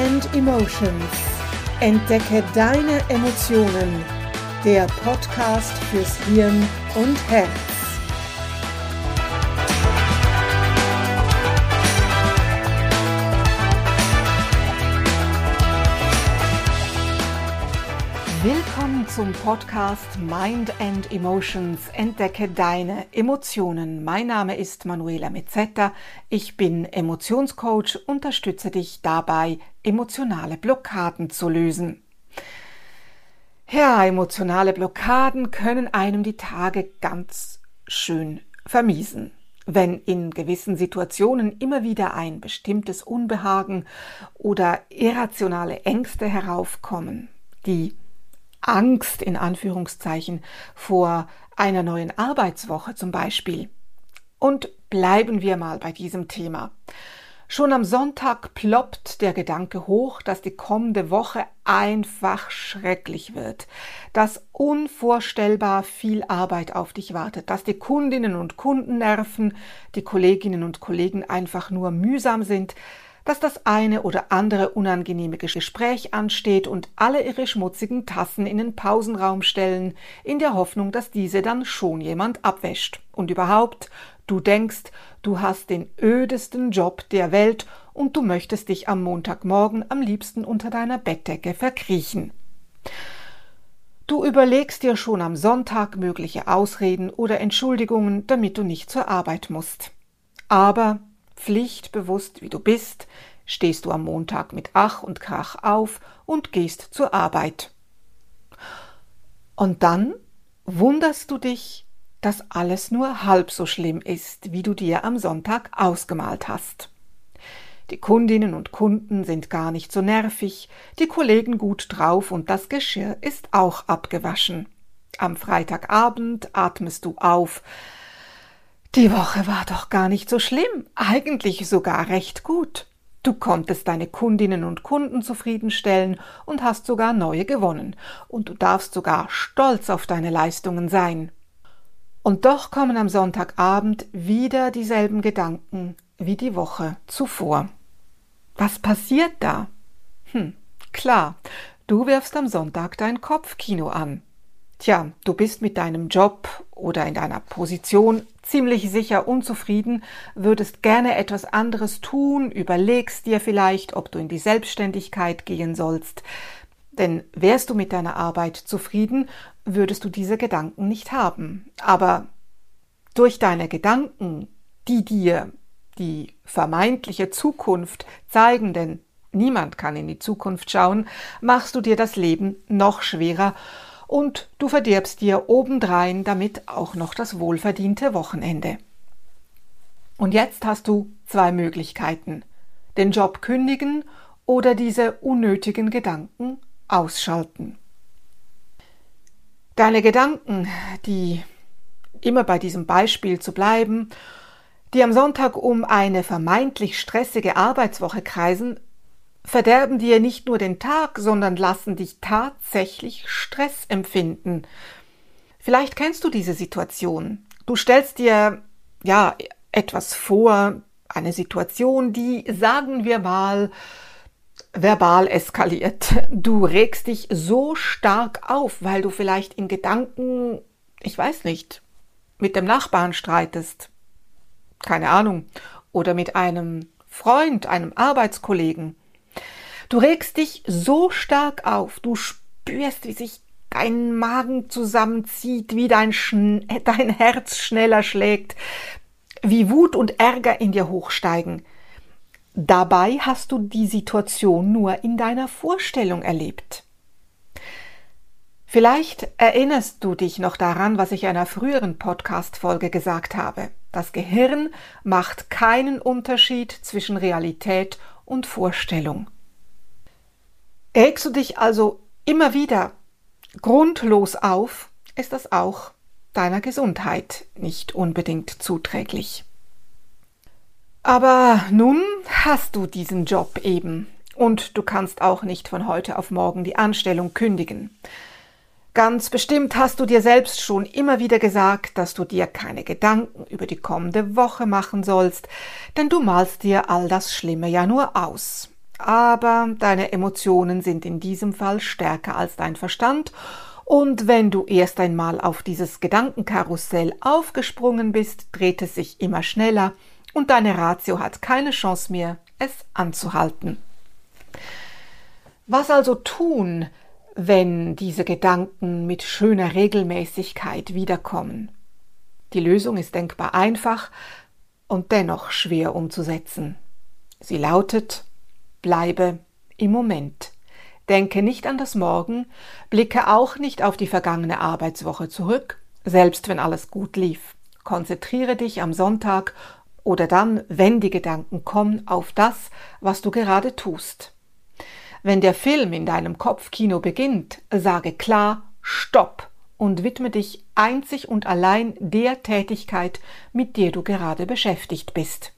and Emotions. Entdecke deine Emotionen. Der Podcast fürs Hirn und Herz. Zum Podcast Mind and Emotions. Entdecke deine Emotionen. Mein Name ist Manuela Mezzetta. Ich bin Emotionscoach, unterstütze dich dabei, emotionale Blockaden zu lösen. Ja, emotionale Blockaden können einem die Tage ganz schön vermiesen. Wenn in gewissen Situationen immer wieder ein bestimmtes Unbehagen oder irrationale Ängste heraufkommen, die Angst in Anführungszeichen vor einer neuen Arbeitswoche zum Beispiel. Und bleiben wir mal bei diesem Thema. Schon am Sonntag ploppt der Gedanke hoch, dass die kommende Woche einfach schrecklich wird, dass unvorstellbar viel Arbeit auf dich wartet, dass die Kundinnen und Kunden nerven, die Kolleginnen und Kollegen einfach nur mühsam sind, dass das eine oder andere unangenehme Gespräch ansteht und alle ihre schmutzigen Tassen in den Pausenraum stellen, in der Hoffnung, dass diese dann schon jemand abwäscht. Und überhaupt, du denkst, du hast den ödesten Job der Welt und du möchtest dich am Montagmorgen am liebsten unter deiner Bettdecke verkriechen. Du überlegst dir schon am Sonntag mögliche Ausreden oder Entschuldigungen, damit du nicht zur Arbeit musst. Aber Pflichtbewusst wie du bist, stehst du am Montag mit Ach und Krach auf und gehst zur Arbeit. Und dann wunderst du dich, dass alles nur halb so schlimm ist, wie du dir am Sonntag ausgemalt hast. Die Kundinnen und Kunden sind gar nicht so nervig, die Kollegen gut drauf und das Geschirr ist auch abgewaschen. Am Freitagabend atmest du auf, die Woche war doch gar nicht so schlimm, eigentlich sogar recht gut. Du konntest deine Kundinnen und Kunden zufriedenstellen und hast sogar neue gewonnen, und du darfst sogar stolz auf deine Leistungen sein. Und doch kommen am Sonntagabend wieder dieselben Gedanken wie die Woche zuvor. Was passiert da? Hm, klar, du wirfst am Sonntag dein Kopfkino an. Tja, du bist mit deinem Job oder in deiner Position ziemlich sicher unzufrieden, würdest gerne etwas anderes tun, überlegst dir vielleicht, ob du in die Selbstständigkeit gehen sollst. Denn wärst du mit deiner Arbeit zufrieden, würdest du diese Gedanken nicht haben. Aber durch deine Gedanken, die dir die vermeintliche Zukunft zeigen, denn niemand kann in die Zukunft schauen, machst du dir das Leben noch schwerer und du verdirbst dir obendrein damit auch noch das wohlverdiente Wochenende. Und jetzt hast du zwei Möglichkeiten. Den Job kündigen oder diese unnötigen Gedanken ausschalten. Deine Gedanken, die immer bei diesem Beispiel zu bleiben, die am Sonntag um eine vermeintlich stressige Arbeitswoche kreisen, verderben dir nicht nur den Tag, sondern lassen dich tatsächlich Stress empfinden. Vielleicht kennst du diese Situation. Du stellst dir ja etwas vor, eine Situation, die, sagen wir mal, verbal eskaliert. Du regst dich so stark auf, weil du vielleicht in Gedanken, ich weiß nicht, mit dem Nachbarn streitest. Keine Ahnung. Oder mit einem Freund, einem Arbeitskollegen. Du regst dich so stark auf, du spürst, wie sich dein Magen zusammenzieht, wie dein, Schn dein Herz schneller schlägt, wie Wut und Ärger in dir hochsteigen. Dabei hast du die Situation nur in deiner Vorstellung erlebt. Vielleicht erinnerst du dich noch daran, was ich in einer früheren Podcast-Folge gesagt habe. Das Gehirn macht keinen Unterschied zwischen Realität und Vorstellung. Regst du dich also immer wieder grundlos auf, ist das auch deiner Gesundheit nicht unbedingt zuträglich. Aber nun hast du diesen Job eben und du kannst auch nicht von heute auf morgen die Anstellung kündigen. Ganz bestimmt hast du dir selbst schon immer wieder gesagt, dass du dir keine Gedanken über die kommende Woche machen sollst, denn du malst dir all das Schlimme ja nur aus. Aber deine Emotionen sind in diesem Fall stärker als dein Verstand und wenn du erst einmal auf dieses Gedankenkarussell aufgesprungen bist, dreht es sich immer schneller und deine Ratio hat keine Chance mehr, es anzuhalten. Was also tun, wenn diese Gedanken mit schöner Regelmäßigkeit wiederkommen? Die Lösung ist denkbar einfach und dennoch schwer umzusetzen. Sie lautet Bleibe im Moment. Denke nicht an das Morgen, blicke auch nicht auf die vergangene Arbeitswoche zurück, selbst wenn alles gut lief. Konzentriere dich am Sonntag oder dann, wenn die Gedanken kommen, auf das, was du gerade tust. Wenn der Film in deinem Kopfkino beginnt, sage klar Stopp und widme dich einzig und allein der Tätigkeit, mit der du gerade beschäftigt bist.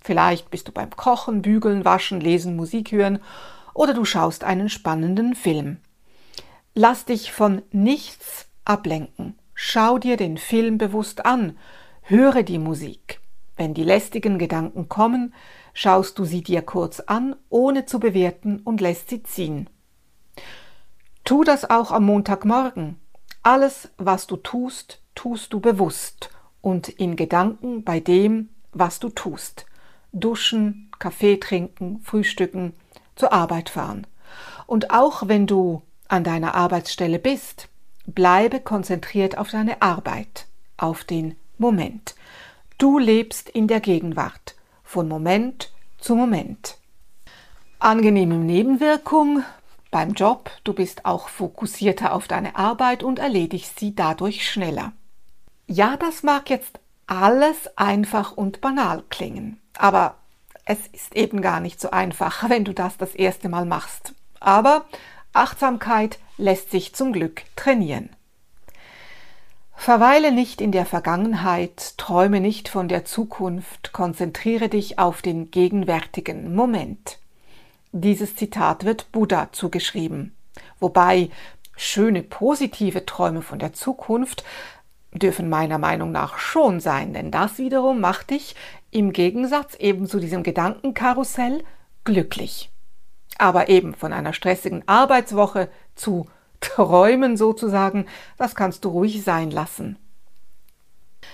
Vielleicht bist du beim Kochen, Bügeln, Waschen, Lesen, Musik hören oder du schaust einen spannenden Film. Lass dich von nichts ablenken. Schau dir den Film bewusst an. Höre die Musik. Wenn die lästigen Gedanken kommen, schaust du sie dir kurz an, ohne zu bewerten und lässt sie ziehen. Tu das auch am Montagmorgen. Alles, was du tust, tust du bewusst und in Gedanken bei dem, was du tust duschen, Kaffee trinken, frühstücken, zur Arbeit fahren. Und auch wenn du an deiner Arbeitsstelle bist, bleibe konzentriert auf deine Arbeit, auf den Moment. Du lebst in der Gegenwart, von Moment zu Moment. Angenehme Nebenwirkung beim Job, du bist auch fokussierter auf deine Arbeit und erledigst sie dadurch schneller. Ja, das mag jetzt alles einfach und banal klingen. Aber es ist eben gar nicht so einfach, wenn du das das erste Mal machst. Aber Achtsamkeit lässt sich zum Glück trainieren. Verweile nicht in der Vergangenheit, träume nicht von der Zukunft, konzentriere dich auf den gegenwärtigen Moment. Dieses Zitat wird Buddha zugeschrieben, wobei schöne positive Träume von der Zukunft dürfen meiner Meinung nach schon sein, denn das wiederum macht dich im Gegensatz eben zu diesem Gedankenkarussell glücklich. Aber eben von einer stressigen Arbeitswoche zu Träumen sozusagen, das kannst du ruhig sein lassen.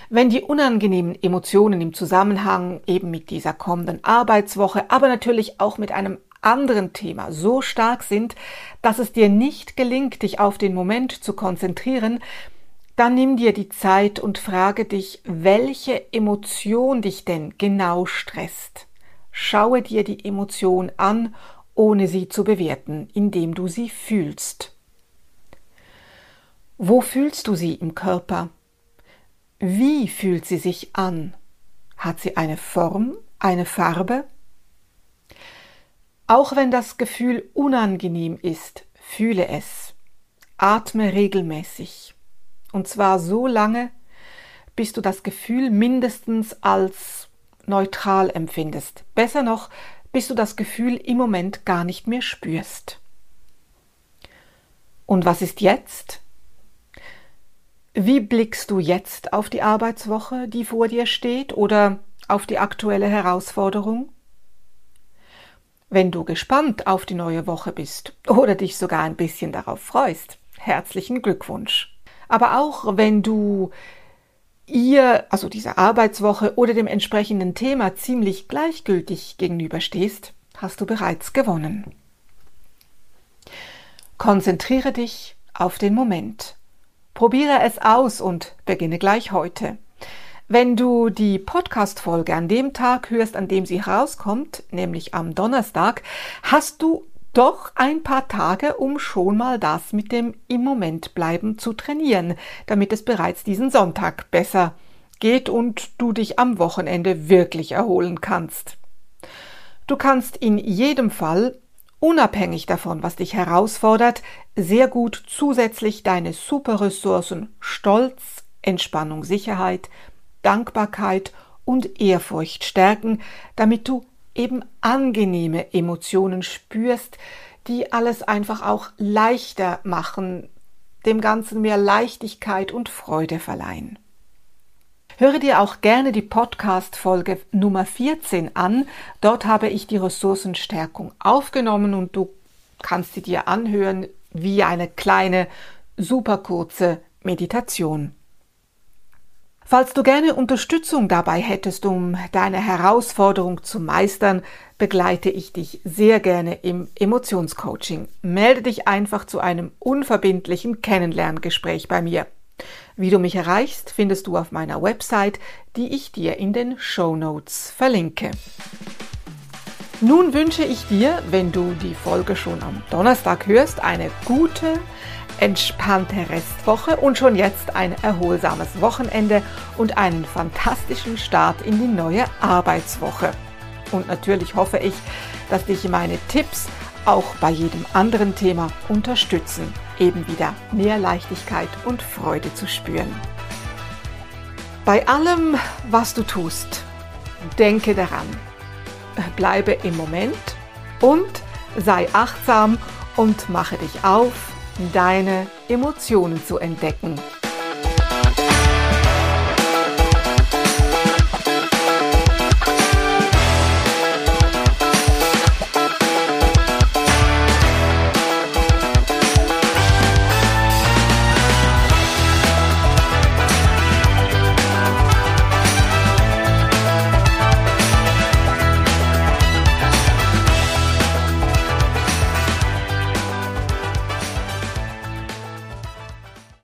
Wenn die unangenehmen Emotionen im Zusammenhang eben mit dieser kommenden Arbeitswoche, aber natürlich auch mit einem anderen Thema so stark sind, dass es dir nicht gelingt, dich auf den Moment zu konzentrieren, dann nimm dir die Zeit und frage dich, welche Emotion dich denn genau stresst. Schaue dir die Emotion an, ohne sie zu bewerten, indem du sie fühlst. Wo fühlst du sie im Körper? Wie fühlt sie sich an? Hat sie eine Form, eine Farbe? Auch wenn das Gefühl unangenehm ist, fühle es. Atme regelmäßig. Und zwar so lange, bis du das Gefühl mindestens als neutral empfindest. Besser noch, bis du das Gefühl im Moment gar nicht mehr spürst. Und was ist jetzt? Wie blickst du jetzt auf die Arbeitswoche, die vor dir steht, oder auf die aktuelle Herausforderung? Wenn du gespannt auf die neue Woche bist oder dich sogar ein bisschen darauf freust, herzlichen Glückwunsch. Aber auch wenn du ihr, also dieser Arbeitswoche oder dem entsprechenden Thema ziemlich gleichgültig gegenüberstehst, hast du bereits gewonnen. Konzentriere dich auf den Moment. Probiere es aus und beginne gleich heute. Wenn du die Podcast-Folge an dem Tag hörst, an dem sie rauskommt, nämlich am Donnerstag, hast du doch ein paar Tage, um schon mal das mit dem im Moment bleiben zu trainieren, damit es bereits diesen Sonntag besser geht und du dich am Wochenende wirklich erholen kannst. Du kannst in jedem Fall, unabhängig davon, was dich herausfordert, sehr gut zusätzlich deine Superressourcen Stolz, Entspannung, Sicherheit, Dankbarkeit und Ehrfurcht stärken, damit du eben angenehme Emotionen spürst, die alles einfach auch leichter machen, dem Ganzen mehr Leichtigkeit und Freude verleihen. Höre dir auch gerne die Podcast-Folge Nummer 14 an. Dort habe ich die Ressourcenstärkung aufgenommen und du kannst sie dir anhören wie eine kleine, super kurze Meditation. Falls du gerne Unterstützung dabei hättest, um deine Herausforderung zu meistern, begleite ich dich sehr gerne im Emotionscoaching. Melde dich einfach zu einem unverbindlichen Kennenlerngespräch bei mir. Wie du mich erreichst, findest du auf meiner Website, die ich dir in den Show Notes verlinke. Nun wünsche ich dir, wenn du die Folge schon am Donnerstag hörst, eine gute, entspannte Restwoche und schon jetzt ein erholsames Wochenende und einen fantastischen Start in die neue Arbeitswoche. Und natürlich hoffe ich, dass dich meine Tipps auch bei jedem anderen Thema unterstützen, eben wieder mehr Leichtigkeit und Freude zu spüren. Bei allem, was du tust, denke daran, bleibe im Moment und sei achtsam und mache dich auf deine Emotionen zu entdecken.